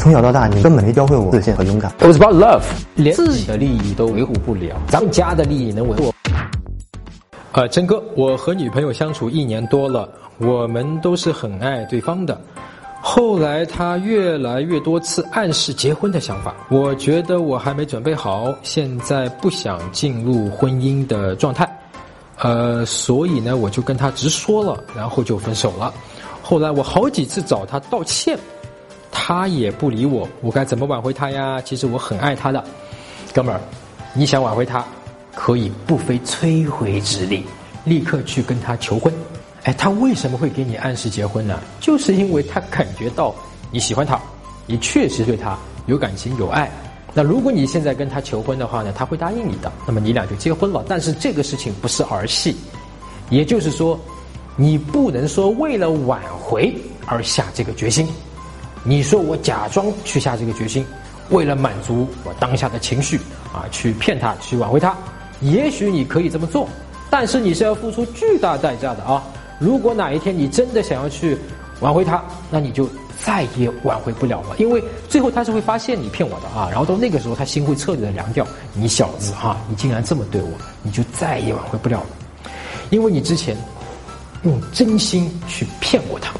从小到大，你根本没教会我自信和勇敢。It was about love，连自己的利益都维护不了，咱们家的利益能维护？呃，真哥，我和女朋友相处一年多了，我们都是很爱对方的。后来她越来越多次暗示结婚的想法，我觉得我还没准备好，现在不想进入婚姻的状态。呃，所以呢，我就跟她直说了，然后就分手了。后来我好几次找她道歉，他也不理我，我该怎么挽回他呀？其实我很爱他的，哥们儿，你想挽回他，可以不费吹灰之力，立刻去跟他求婚。哎，他为什么会给你暗示结婚呢？就是因为他感觉到你喜欢他，你确实对他有感情有爱。那如果你现在跟他求婚的话呢，他会答应你的，那么你俩就结婚了。但是这个事情不是儿戏，也就是说，你不能说为了挽回而下这个决心。你说我假装去下这个决心，为了满足我当下的情绪啊，去骗他，去挽回他，也许你可以这么做，但是你是要付出巨大代价的啊。如果哪一天你真的想要去挽回他，那你就再也挽回不了了，因为最后他是会发现你骗我的啊，然后到那个时候他心会彻底的凉掉。你小子哈、你竟然这么对我，你就再也挽回不了了，因为你之前用真心去骗过他。